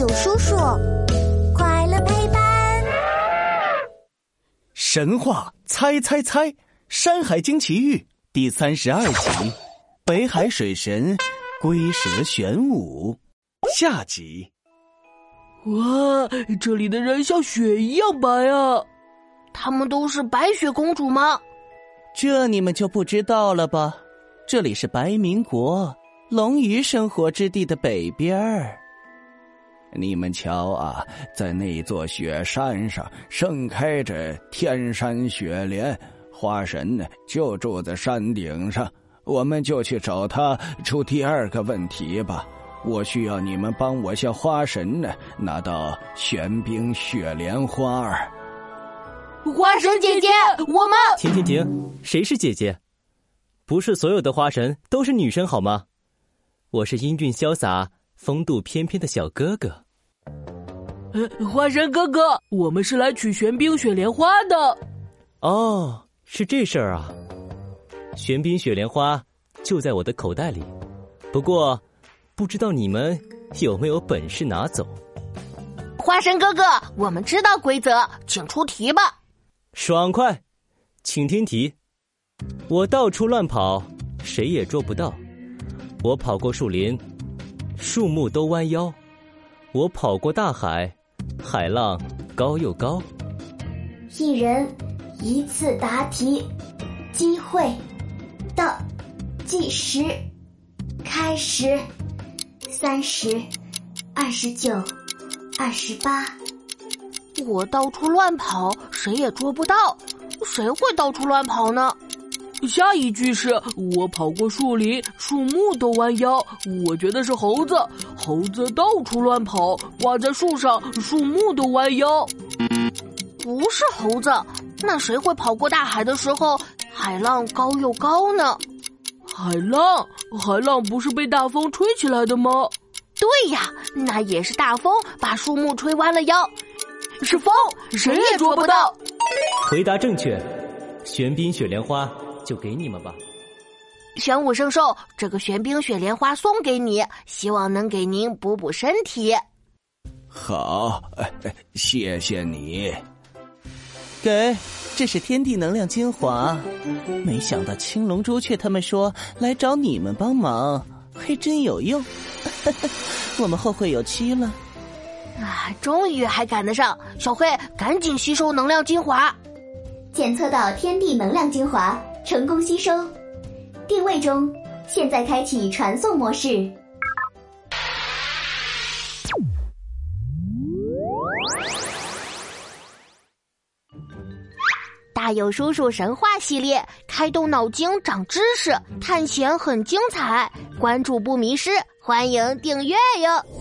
友叔叔，快乐陪伴。神话猜猜猜，《山海经奇遇》第三十二集：北海水神龟蛇玄武下集。哇，这里的人像雪一样白啊！他们都是白雪公主吗？这你们就不知道了吧？这里是白民国龙鱼生活之地的北边儿。你们瞧啊，在那座雪山上盛开着天山雪莲，花神呢就住在山顶上。我们就去找他出第二个问题吧。我需要你们帮我向花神呢拿到玄冰雪莲花儿。花神姐姐，我们停停停！谁是姐姐？不是所有的花神都是女生好吗？我是英俊潇洒。风度翩翩的小哥哥，呃，花神哥哥，我们是来取玄冰雪莲花的。哦，是这事儿啊！玄冰雪莲花就在我的口袋里，不过不知道你们有没有本事拿走。花神哥哥，我们知道规则，请出题吧。爽快，请听题。我到处乱跑，谁也捉不到。我跑过树林。树木都弯腰，我跑过大海，海浪高又高。一人一次答题，机会到，计时开始，三十，二十九，二十八。我到处乱跑，谁也捉不到，谁会到处乱跑呢？下一句是我跑过树林，树木都弯腰。我觉得是猴子，猴子到处乱跑，挂在树上，树木都弯腰。不是猴子，那谁会跑过大海的时候，海浪高又高呢？海浪，海浪不是被大风吹起来的吗？对呀，那也是大风把树木吹弯了腰。是风，谁也捉不到。回答正确，玄冰雪莲花。就给你们吧，玄武圣兽，这个玄冰雪莲花送给你，希望能给您补补身体。好，谢谢你。给，这是天地能量精华。没想到青龙朱雀他们说来找你们帮忙，还真有用。我们后会有期了。啊，终于还赶得上，小黑赶紧吸收能量精华，检测到天地能量精华。成功吸收，定位中，现在开启传送模式。大有叔叔神话系列，开动脑筋长知识，探险很精彩，关注不迷失，欢迎订阅哟。